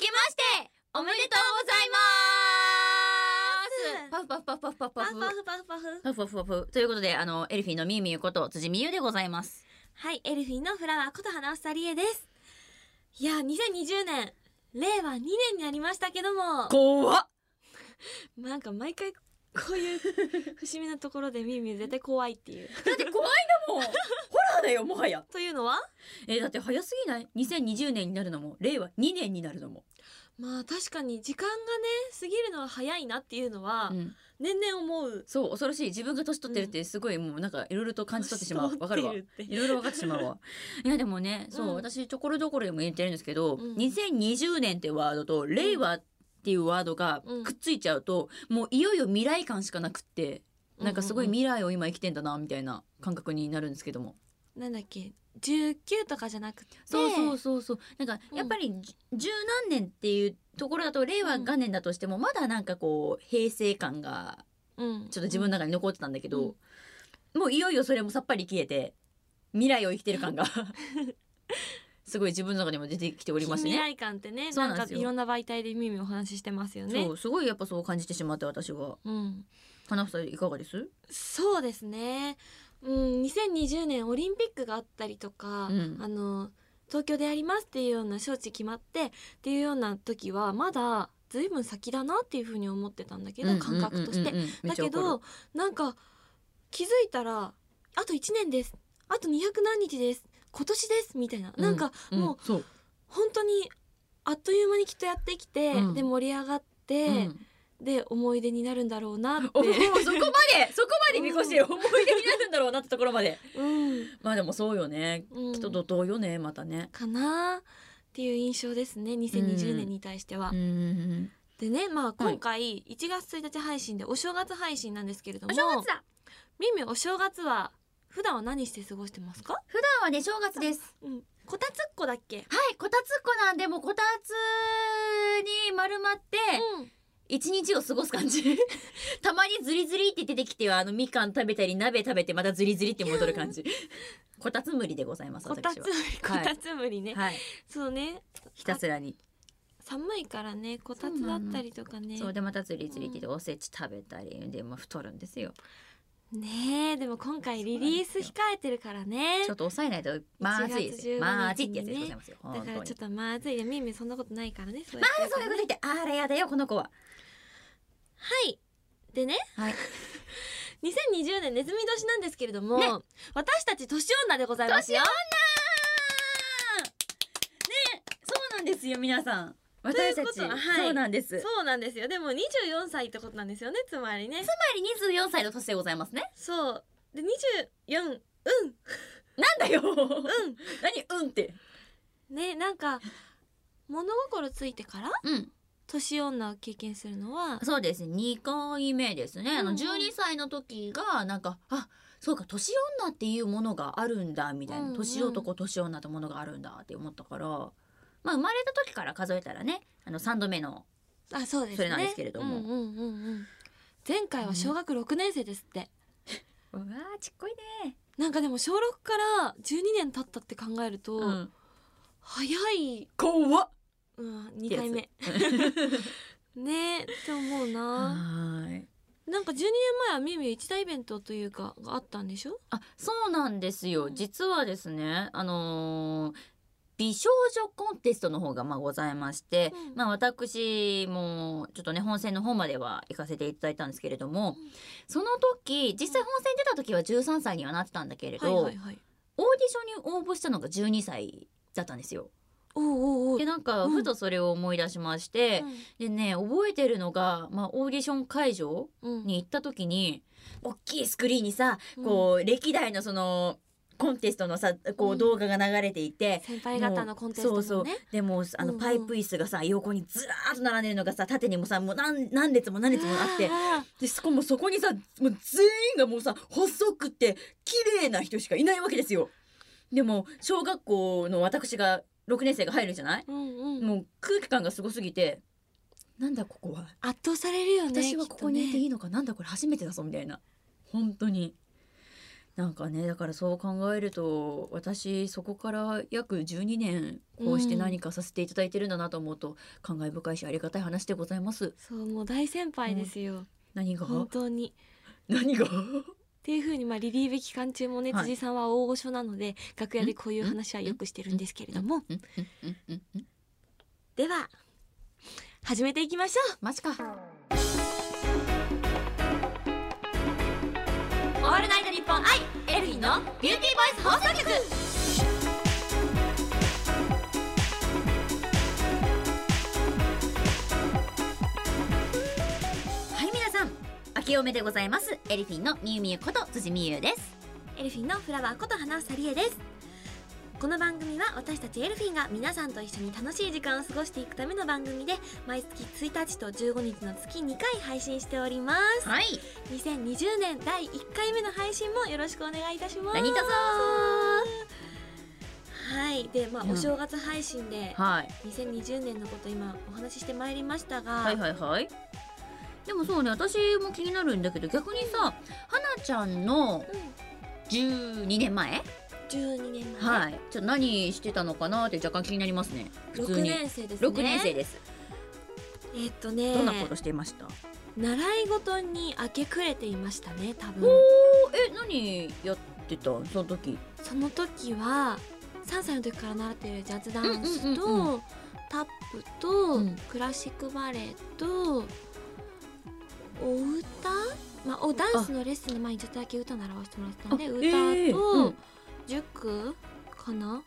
けましておめでとうございます。パフパフパフパフパフ。パフパフパフパフ。パフパフパフ。ということであのエルフィンのみゆみゆこと辻みゆでございます。はいエルフィンのフラワーこと花房理恵です。いや2020年令和2年になりましたけども。怖っ。なんか毎回こういう節目のところでみゆみゆ絶対怖いっていう。だって怖いんだもん。ホラーだよもはや。というのは？えーだって早すぎない？2020年になるのも。令和2年になるのも、まあ確かに時間がね過ぎるのは早いなっていうのはうん。年々思う。そう恐ろしい。自分が年取ってるってすごいもうなんかいろいろと感じ取ってしまう。年わかるわ取ってるって。いろいろ分かってしまうわ。いやでもねそう、うん。私ところどころでも言ってるんですけど、うん。2020年ってワードと令和っていうワードがうん。くっついちゃうと、もういよいよ未来感しかなくってなんかすごいうんうん未来を今生きてんだなみたいな感覚になるんですけども、なんだっけ？19とかじゃなくて？そうそうそうそう。なんかうん。やっぱりじ十何年っていうところだと令和元年だとしてもまだなんかこう平成感がうん。ちょっと自分の中に残ってたんだけど、もういよいよそれもさっぱり消えて未来を生きてる感が すごい自分の中にも出てきておりましてね。未来感ってねなそうなんですよ。んかいろんな媒体でみゆみゆお話ししてますよね。そうすごいやっぱそう感じてしまって私は。うん。花房いかがです？そうですね。うん2020年オリンピックがあったりとか、うん。あの東京でやりますっていうような招致決まってっていうような時はまだずいぶん先だなっていうふうに思ってたんだけど、感覚として。だけどなんか気づいたらあと1年です。あと200何日です今年ですみたいな、なんかもうそう、本当にあっという間にきっとやってきて、うん。で盛り上がって、うん。で思い出になるんだろうなって、そこまで そこまで見越して思い出になるんだろうなってところまで。うん。まあでもそうよね。うん、きっと怒涛よねまたね。かなっていう印象ですね2020年に対しては。うん。うんでねまあ今回1月1日配信でお正月配信なんですけれども、お正月だ。みみお正月は普段は何して過ごしてますか？普段はね正月です。うん、こたつっこだっけ？はいこたつっこなんでもうこたつに丸まってうん。一日を過ごす感じ たまにズリズリって出てきてはあのみかん食べたり鍋食べてまたズリズリって戻る感じ こたつ無理でございますこた私はつ無理こたつ無理ね。はいそうね。ひたすらに寒いからねこたつだったりとかね。そうでまたズリズリって言っておせち食べたりでも太るんですよねえでも今回リリース控えてるからね。ちょっと抑えないとまずいですよ。1月15まずいってやつでございますよだからちょっとまずいでみみそんなことないからね。まやってあそういうこと言ってあらやだよこの子は。はい。でね。はい。2020年ネズミ年なんですけれども、ね。私たち年女でございますよ。ねそうなんですよ皆さん私たち。ということははい。そうなんです。つまそうなんですよ。でも24歳ってことなんですよね。つまりね。り24歳の年でございますね。そう。で24うん。なんだよ。う何うんって。んねなんか物心ついてからうん。年女を経験するのはそうです。ね2回目ですね。あのうんうん。12歳の時がなんかあそうか年女っていうものがあるんだみたいな、うんうん。年男年女ってものがあるんだって思ったからまあ生まれた時から数えたらねあの3度目のあそうですね。それなんですけれども。うんうんうんうん。前回は小学6年生ですって、うわーちっこいね。なんかでも小6から12年経ったって考えると、うん。早い、怖っ。うん、2回目。ねえって思うな。はーい。なんか12年前はみゆみゆ一大イベントというかがあったんでしょ？あそうなんですよ、うん。実はですねあのー美少女コンテストの方がまあございまして、うん。まあ私もちょっとね本戦の方までは行かせていただいたんですけれども、うん。その時実際本戦出た時は13歳にはなってたんだけれど、オーディションに応募したのが12歳だったんですよ。おうおうでなんかうん。ふとそれを思い出しまして、でね覚えてるのが、まあ、オーディション会場うんに行った時に大きいスクリーンにさうん。こう歴代のそのコンテストのさこううん。動画が流れていて、先輩方のコンテストもね。そうそう。でもあのパイプ椅子がさ横にずらーっと並んでるのがさ縦にもさもう何何列も何列もあって。あでそこもそこにさもう全員がもうさ細くて綺麗な人しかいないわけですよ。でも小学校の私が6年生が入るじゃない、ーうんうん。もう空気感がすごすぎてなんだここは？圧倒されるよね私はここにいていいいのか、なんだこれ初めてだぞみたいな。本当になんかねだからそう考えると私そこから約12年こうして何かさせていただいてるんだなと思うと、感慨深いしありがたい話でございます。そうもう大先輩ですよ、何が？本当に。何が？っていう風にまあリリイベ期間中もね、はい。辻さんは大御所なので楽屋でこういう話はよくしてるんですけれども、うんうんうんうんうん。では始めていきましょう。マジかオールナイトニッポン i elfin'のビューティーボイス放送局。はい皆さん明けおめでございます。エルフィンのみゆみゆこと辻みゆです。エルフィンのフラワーこと花さりえです。この番組は私たちエルフィンが皆さんと一緒に楽しい時間を過ごしていくための番組で毎月1日と15日の月2回配信しております。はい。2020年第1回目の配信もよろしくお願いいたします。何卒。はい。でまあ、うん。お正月配信ではい。2020年のこと今お話ししてまいりましたが、はいはいはい。でもそうね私も気になるんだけど逆にさはなちゃんの12年前12年前、はい。ちょ何してたのかなって若干気になりますね。普通6に年生ですね。6年生です。えーっとね。どんなことしていました？習い事に明け暮れていましたね多お分ーえ何やってた？その時。その時は3歳の時から習っているジャズダンスと、うんうんうん。タップと、うん。クラシックバレエとお歌、まあ、おダンスのレッスンで前にちょっとだけ歌習わせてもらってたんであ歌えーと、うん塾かな？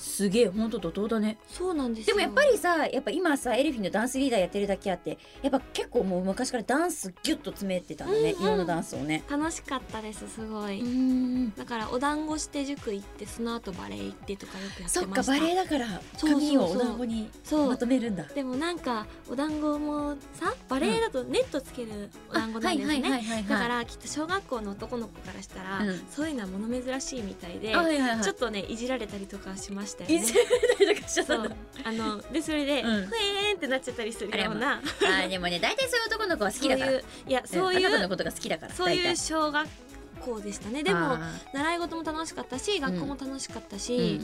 すげえほんと怒涛だね。そうなんですよ。でもやっぱりさやっぱ今さエルフィンのダンスリーダーやってるだけあってやっぱ結構もう昔からダンスギュッと詰めてたんだね、うんうん。いろんなダンスをね。楽しかったですすごい、ん。だからお団子して塾行ってその後バレエ行ってとかよくやってそっかバレエだからそうそう髪をお団子にまとめるんだ。でもなんかお団子もさバレエだとネットつけるお団子なんですね、だからきっと小学校の男の子からしたら、うん。そういうのは物珍しいみたいで、あはいはいはい。ちょっとねいじられたりとかしましたよね。いじられたりとかしちゃったそう。んだあのでそれで、うん。ふえーんってなっちゃったりするような。あーでもね大体そういう男の子は好きだから。そういういやそういあなたのうことが好きだからそういう大体。小学校でしたね。でもあ習い事も楽しかったし学校も楽しかったーし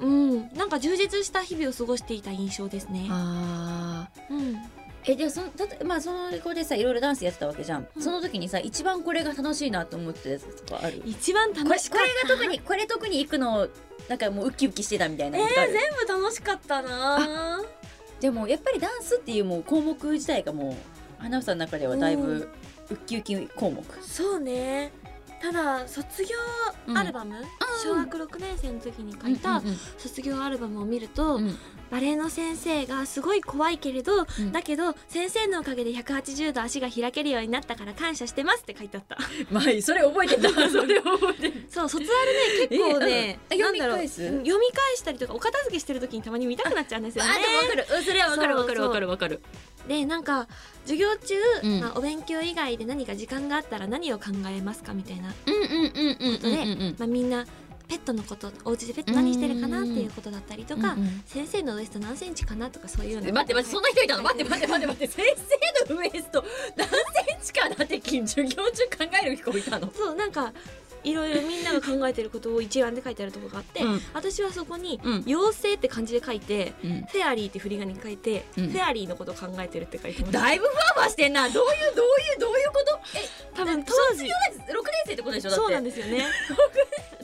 うん。うん、なんか充実した日々を過ごしていた印象ですね。あー。うんえでそのだってまあその子でさいろいろダンスやってたわけじゃん、うんその時にさ一番これが楽しいなと思ってたやつとかある？一番楽しかった。これが特にこれ特に行くのなんかもうウキウキしてたみたいなえー、全部楽しかったな。でもやっぱりダンスっていうもう項目自体がもう花房の中ではだいうん。ぶウキウキ項目。そうね。ただ卒業アルバム、小学6年生の時に書いたうんうん。卒業アルバムを見ると、うんバレエの先生がすごい怖いけれど、うん。だけど先生のおかげで180度足が開けるようになったから感謝してますって書いてあった。まあそれ覚えてんだ それ覚えてんそう卒アルね結構ね、えなんだろう読み返す？うん読み返したりとかお片付けしてる時にたまに見たくなっちゃうんですよね。かる。うんそれはわかるわかるわかるわかる。でなんか授業中、うん。まあ、お勉強以外で何か時間があったら何を考えますかみたいな、うんうんうんうん。ことでまあ、みんなペットのことお家でペット何してるかなっていうことだったりとか、先生のウエスト何センチかなとかそういうの。待って待ってそんな人いたの？待って待って待って待って。先生のウエスト何センチかなって授業中考える子いたの？そうなんかいろいろみんなが考えてることを一覧で書いてあるところがあって、うん。私はそこにうん「妖精」って漢字で書いてうん「フェアリー」って振り仮名に書いて、うん。フェアリーのことを考えてるって書いてましただいぶふわふわしてんな。どういうどういうどういうこと？え多分当時6年生ってことでしょ？だって。そうなんですよね。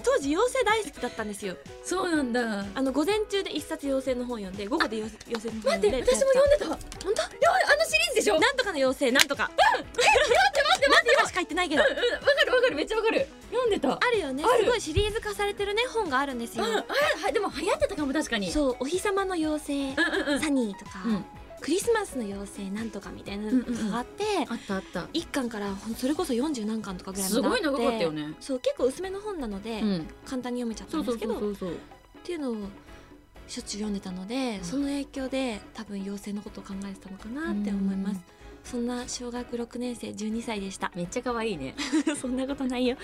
当時妖精大好きだったんですよ。そうなんだ。あの午前中で一冊妖精の本読んで午後で妖精妖精の本待読んでって私も読んでた。本当？いやあのシリーズでしょ？うんなんとかの妖精なんとか。待って待って待って。待って今しか言ってないけど。わかるわかる。めっちゃわかる読んでた。あるよね。すごいシリーズ化されてるね本があるんですよ。うんあはでも流行ってたかも確かに。そうお日様の妖精うんうんうん。サニーとか、うん。クリスマスの妖精なんとかみたいなのがあって、あったあった。一巻からそれこそ40何巻とかぐらいすごい長かったよね。ねそう結構薄めの本なので、うん。簡単に読めちゃったんですけどそうそうっていうのをしょっちゅう読んでたので、ん。その影響で多分妖精のことを考えてたのかなって思いますそんな小学6年生12歳でした。めっちゃ可愛いね。そんなことないよ、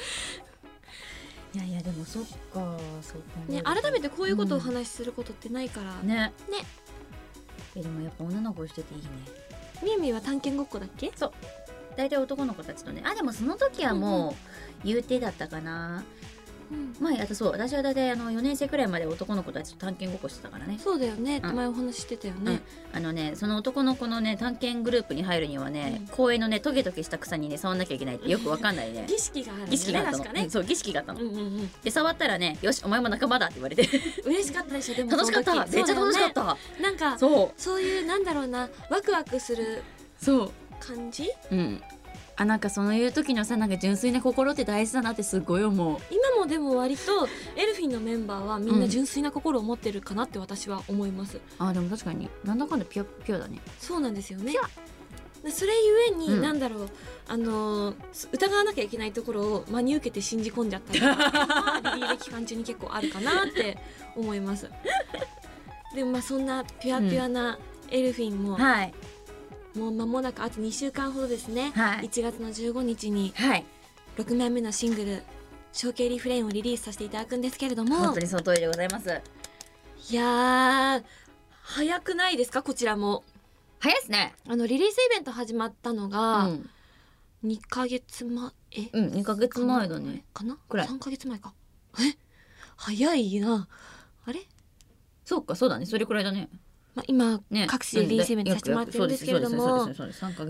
いやいやでもそっかそうね、改めてこういうことをお話しすることってないから、ね。ね。えでもやっぱ女の子してていいね。みゆみゆは探検ごっこだっけ？大体男の子たちとね。あでもその時はもう言うてだったかな、うん前あとそう私は大体あの4年生くらいまで男の子たちと探検ごっこしてたからね。そうだよね。うん。前お話ししてたよね、あのねその男の子のね探検グループに入るにはね、うん。公園のねトゲトゲした草にね触んなきゃいけないってよくわかんないね。儀式があるんだよね儀式があったの、確かね。うんそう儀式があったの、うんうんうん。で触ったらねよしお前も仲間だって言われて。嬉しかったでしょでも。楽しかった。めっちゃ楽しかった。ねなんかそう。そういうなんだろうなワクワクするそう。感じ？うんあなんかそういう時のさなんか純粋な心って大事だなってすごい思う。今もでも割とエルフィンのメンバーはみんな純粋な心を持ってるかなって私は思います、あでも確かに。なんだかんだピュアピュアだね。そうなんですよね。ピュでそれゆえに、うん。なんだろうあの疑わなきゃいけないところを真に受けて信じ込んじゃったりとかリリーベ期間中に結構あるかなって思います。でもまあそんなピュアピュアなエルフィンも、はいもう間もなくあと2週間ほどですね、はい。1月の15日にはい。6枚目のシングル「ショーケーリフレイン」をリリースさせていただくんですけれども。本当にその通りでございます。いやー早くないですか？こちらも。早いっすね。あのリリースイベント始まったのうがん、2ヶ月前え？うん、2ヶ月前だね。かな？くらい。3ヶ月前か。え？早いな。あれ、そうかそうだね。それくらいだねまあ、今、ね各地でリリースイベントさせてもらってるんですけれども。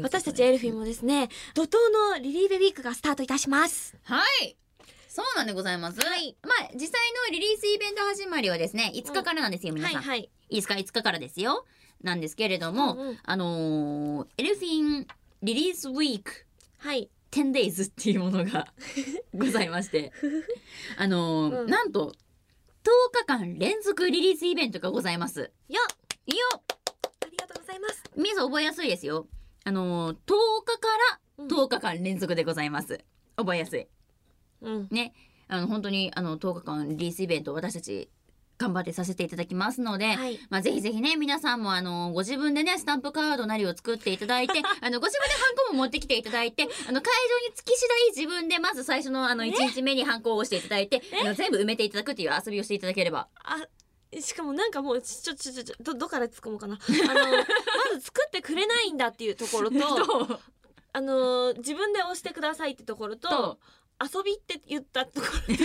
私たちエルフィンもですね怒涛のリリーベウィークがスタートいたしますはいそうなんでございます、はいまあ実際のリリースイベント始まりはですね5日からなんですよ、皆さん、い、はいはいいですか5日からですよなんですけれども、うんうんあのーエルフィンリリースウィークはい10 days っていうものがございましてあのーうんなんと10日間連続リリースイベントがございますよっいいよ。ありがとうございます。皆さん覚えやすいですよ。あのー10日から10日間連続でございます。覚えやすい。うん。ね。あの本当にあの10日間リリースイベントを私たち頑張ってさせていただきますので、はい。まあ、ぜひぜひね皆さんもあのご自分でねスタンプカードなりを作っていただいてあのご自分でハンコも持ってきていただいてあの会場に着き次第自分でまず最初のあの1日目にハンコを押していただいてあの全部埋めていただくっていう遊びをしていただければ。あしかもなんかもうちょちょちょちょどどっから突っ込もうかな。あのまず作ってくれないんだっていうところと とあの自分で押してくださいってところとと遊びって言ったところと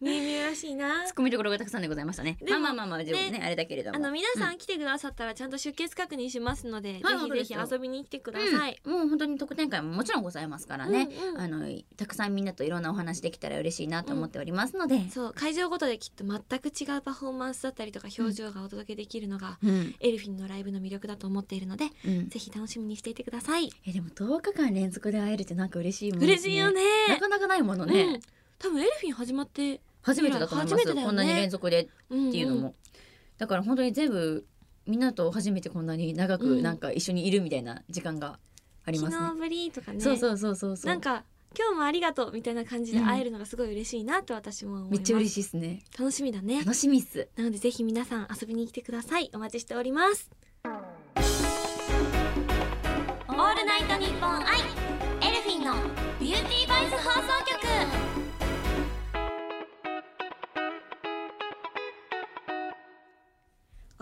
見々らしいな。ツッコミどころがたくさんでございましたね。まあまあまあまあでもねあれだけれども。あの皆さん来てくださったらちゃんと出欠確認しますので、はいぜひぜひ遊びに来てください。うん、もう本当に特典会ももちろんございますからね、うんうん。あのたくさんみんなといろんなお話できたら嬉しいなと思っておりますので、そう会場ごとできっと全く違うパフォーマンスだったりとか表情がお届けできるのが、うん。エルフィンのライブの魅力だと思っているのでうん、ぜひ楽しみにしていてください。えでも10日間連続で会えるってなんか嬉しいもんです嬉しいよね。なかなかないものね、うん多分エルフィン始まって初めてだと思います。ね。こんなに連続でっっていういうのも、だから本当に全部みんなと初めてこんなに長くうん。なんか一緒にいるみたいな時間がありますね、昨日ぶりとかね。そうそうそうそうそう。なんか今日もありがとうみたいな感じで会えるのがすごい嬉しいなと私も思います。めっちゃ嬉しいですね。楽しみだね。楽しみっす。なのでぜひ皆さん遊びに来てください。お待ちしております。オールナイトニッポン i。elfin'の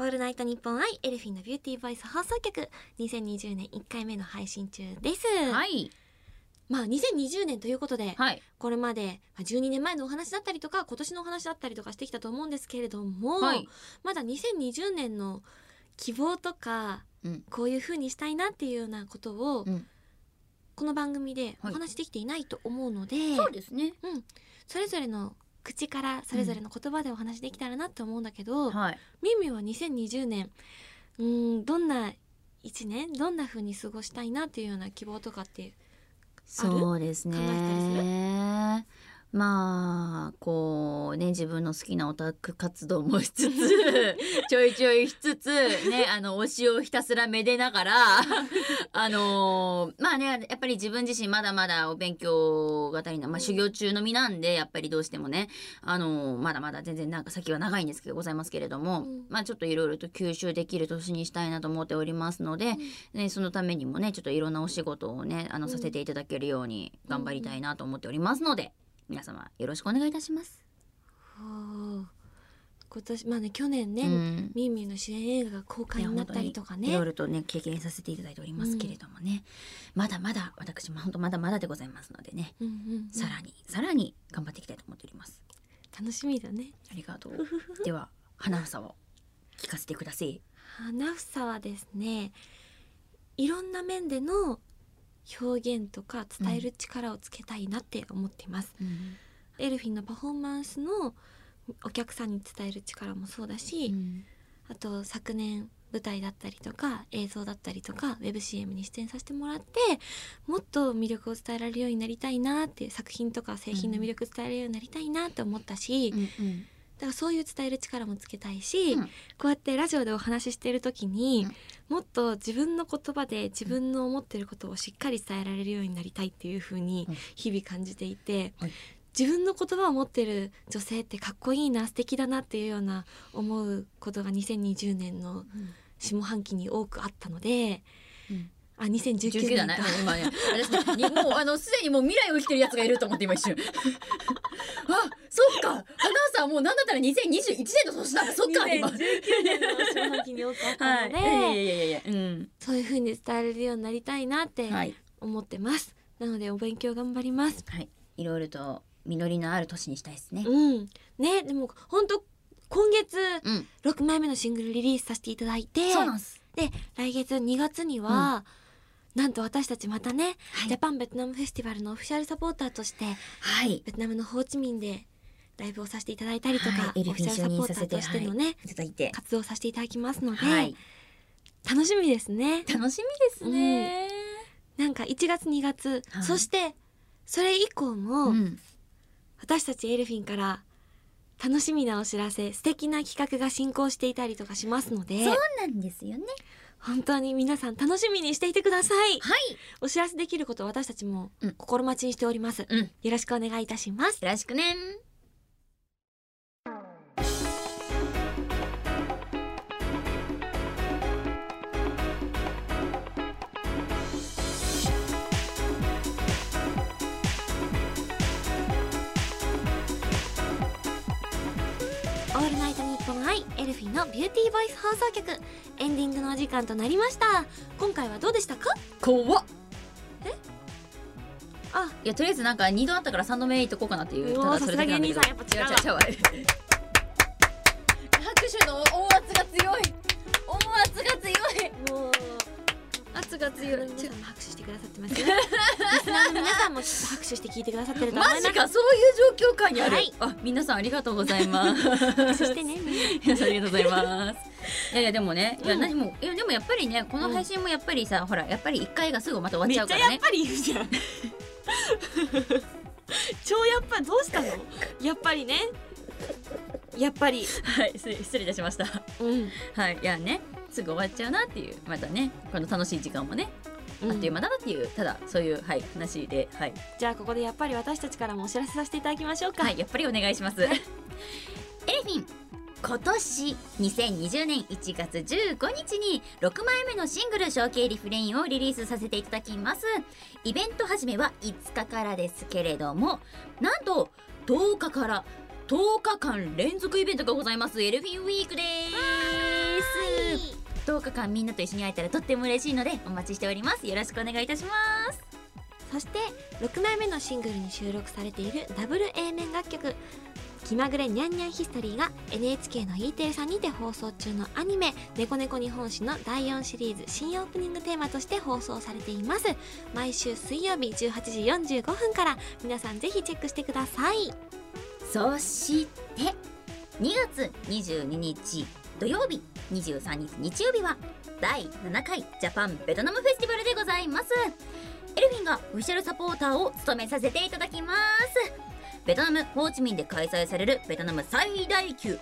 オールナイトニッポン i elfin'のビューティーボイス放送局。2020年1回目の配信中です。はい。まあ2020年ということで、はい。これまでまあ12年前のお話だったりとか今年のお話だったりとかしてきたと思うんですけれども、はい。まだ2020年の希望とかうん。こういう風にしたいなっていうようなことを、うん。この番組でおはい。話できていないと思うので、そうですね。それぞれの口からそれぞれの言葉でお話できたらなって思うんだけど、はい。みゆみゆは2020年うーんどんな1年どんな風に過ごしたいなっていうような希望とかってある？そうです考えたりすねまあこうね自分の好きなオタク活動もしつつ ちょいちょいしつつねあの推しをひたすらめでながら あのまあねやっぱり自分自身まだまだお勉強が足りない、まあ、修行中の身なんでやっぱりどうしてもねあのまだまだ全然なんか先は長いんですけどございますけれども、うん。まあちょっといろいろと吸収できる年にしたいなと思っておりますので、ね、そのためにもねちょっといろんなお仕事をねあのうん。させていただけるように頑張りたいなと思っておりますので、皆様よろしくお願いいたします。今年まあね去年ね、うん。みーみーの主演映画が公開になったりとかね。いろいろとね経験させていただいておりますけれどもね、まだまだ私も本当まだまだでございますのでね、うんうんうん。さらにさらに頑張っていきたいと思っております。楽しみだね。ありがとう。では花房を聞かせてください。花房はですねいろんな面での表現とか伝える力をつけたいなって思っています、エルフィンのパフォーマンスのお客さんに伝える力もそうだし、あと昨年舞台だったりとか映像だったりとかウェブ CM に出演させてもらってもっと魅力を伝えられるようになりたいなっていう作品とか製品の魅力伝えられるようになりたいなって思ったし、うんだからそういう伝える力もつけたいし、うん。こうやってラジオでお話ししている時に、うん。もっと自分の言葉で自分の思ってることをしっかり伝えられるようになりたいっていう風にうん。日々感じていて、はい。自分の言葉を持ってる女性ってかっこいいな素敵だなっていうような思うことが2020年の下半期に多くあったのでうん。あ2019 19だね。年か。今ね。もうあの すでにもう未来を生きてるやつがいると思って今一瞬あそっか。花さんもうなんだったら2021年の年だ。そっか今。2019年の下半期に多くあったはい。ので、いやいやいやいや。うん。そういう風に伝えられるようになりたいなってはい。思ってます。なのでお勉強頑張ります。はい。いろいろと実りのある年にしたいですね。うん。ね、でも本当今月うん。6枚目のシングルリリースさせていただいて、そうなんです。で来月2月には、なんと私たちまたね、はい。ジャパンベトナムフェスティバルのオフィシャルサポーターとしてはい。ベトナムのホーチミンでライブをさせていただいたりとか、はいオフィシャルサポーターとしてのね、活動をさせていただきますので、はい。楽しみですね。楽しみですね。なんか1月2月、はい。そしてそれ以降も、うん。私たちエルフィンから楽しみなお知らせ素敵な企画が進行していたりとかしますのでそうなんですよね本当に皆さん楽しみにしていてください。はい。お知らせできることを私たちもうん。心待ちにしております、うん。よよろしくお願いいたします。ろしくねオールナイトニッポン i elfin'のビューティーボイス放送局。エンディングのお時間となりました。今回はどうでしたか？怖っ。あいやとりあえずなんか2度あったから3度目いっとこうかなっていうたださすが芸人さんやっぱ違うわ違う違うが強い。皆さんも拍手してくださってますよ。リスナーの皆さんも拍手して聞いてくださってると思います。マジかそういう状況下にある、はい。あ皆さんありがとうございます。拍手してね。皆さんありがとうございます。いやいやでもねいやうん何もいやでもやっぱりねこの配信もやっぱりさ、ほらやっぱり1回がすぐまた終わっちゃうからね。ぱり言うじゃん。超やっぱどうしたの？やっぱりね。やっぱり。はい失礼失礼いたしました。うん、はいいやねすぐ終わっちゃうなっていうまたねこの楽しい時間もね、あっという間だなっていうただそういうはい話ではい。じゃあここでやっぱり私たちからもお知らせさせていただきましょうか。はいやっぱりお願いします。エレフィン今年2020年1月15日に6枚目のシングル「象形リフレイン」をリリースさせていただきます。イベント始めは5日からですけれどもなんと10日から10日間連続イベントがございます。エルフィンウィークです10日間みんなと一緒に会えたらとっても嬉しいのでお待ちしております。よろしくお願いいたします。そして6枚目のシングルに収録されているダブル A 面楽曲「気まぐれニャンニャンヒストリー」が NHK の E テレさんにて放送中のアニメ「猫猫日本史」の第4シリーズ新オープニングテーマとして放送されています。毎週水曜日18時45分から皆さんぜひチェックしてください。そして2月22日土曜日23日日曜日は第7回ジャパンベトナムフェスティバルでございます。エルフィンがオフィシャルサポーターを務めさせていただきます。ベトナムホーチミンで開催されるベトナム最大級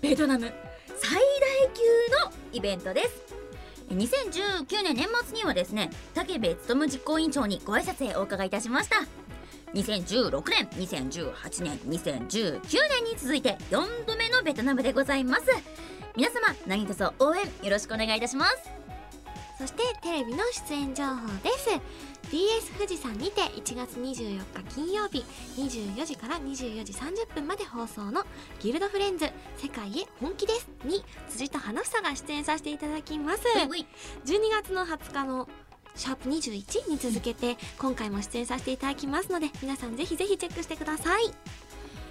ベトナム最大級のイベントです。2019年年末にはですね武部勉実行委員長にご挨拶へお伺いいたしました。2016年2018年2019年に続いて4度目のベトナムでございます。皆様何卒応援よろしくお願いいたします。そしてテレビの出演情報です。DS 富士山にて1月24日金曜日24時から24時30分まで放送の「ギルドフレンズ世界へ本気です」に辻と花房が出演させていただきます。うい12月の20日のシャープ21に続けて今回も出演させていただきますので皆さんぜひぜひチェックしてください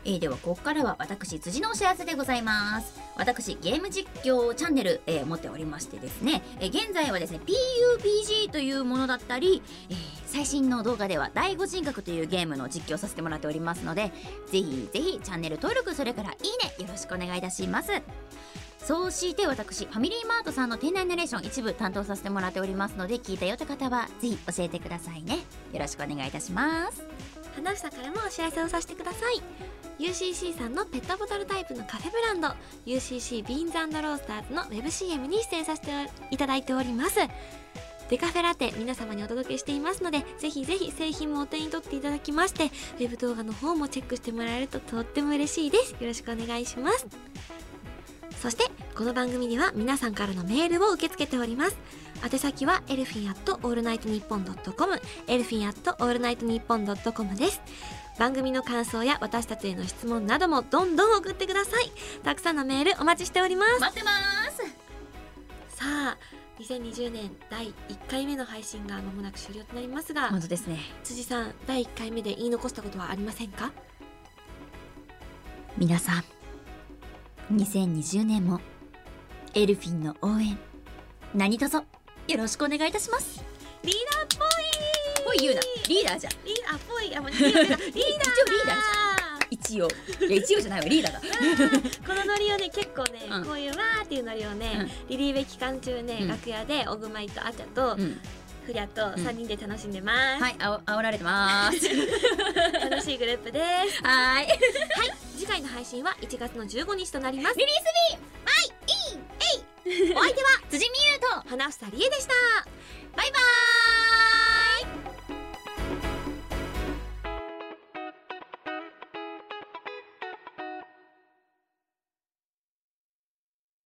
えーではここからは私辻のお知らせでございます。私ゲーム実況チャンネル、えー持っておりましてですね、えー現在はですね PUBG というものだったり、えー最新の動画では第五人格というゲームの実況させてもらっておりますのでぜひぜひチャンネル登録それからいいねよろしくお願いいたします。そうして私ファミリーマートさんの店内ナレーション一部担当させてもらっておりますので聞いたよって方はぜひ教えてくださいね。よろしくお願いいたします。花房からもお知らせをさせてください。UCC さんのペットボトルタイプのカフェブランド UCC ビーンズロースターズのウェブ CM に出演させていただいております。デカフェラテ皆様にお届けしていますのでぜひぜひ製品もお手に取っていただきましてウェブ動画の方もチェックしてもらえるととっても嬉しいです。よろしくお願いします。そしてこの番組では皆さんからのメールを受け付けております。宛先はエルフィンアットオールナイトニッポンドットコムエルフィンアットオールナイトニッポンドットコムです。番組の感想や私たちへの質問などもどんどん送ってください。たくさんのメールお待ちしております。待ってます。さあ2020年第1回目の配信が間もなく終了となりますが本当ですね。辻さん第1回目で言い残したことはありませんか？皆さん2020年もエルフィンの応援何卒よろしくお願いいたしますリーダーっぽい。ぽい言うな。リーダーじゃん。リーダーっぽいあもう リーダーリーダー一応リーダー。一応。いや一応じゃないわリーダーだ。このノリをね結構ね、うん。こういうわーっていうノリをね、リリーベ期間中ね、うん。楽屋でオグマイとアチャと、うん。フリャと3人で楽しんでます、はいあお煽られてます。楽しいグループです。はーい。次回の配信は1月の15日となります。リリースビーはい。いい。えい。お相手は辻美優と。花房理恵でしたバイバーイ。